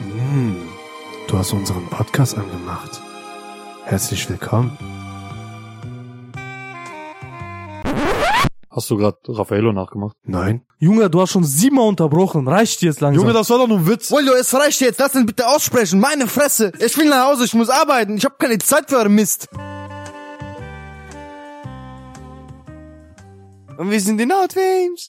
Hm, du hast unseren Podcast angemacht. Herzlich willkommen. Hast du gerade Raffaello nachgemacht? Nein? Junge, du hast schon siebenmal unterbrochen. Reicht jetzt langsam. Junge, das war doch nur ein Witz. Wollo, es reicht jetzt. Lass ihn bitte aussprechen. Meine Fresse. Ich will nach Hause. Ich muss arbeiten. Ich habe keine Zeit für euren Mist. Und wir sind die Nordwings.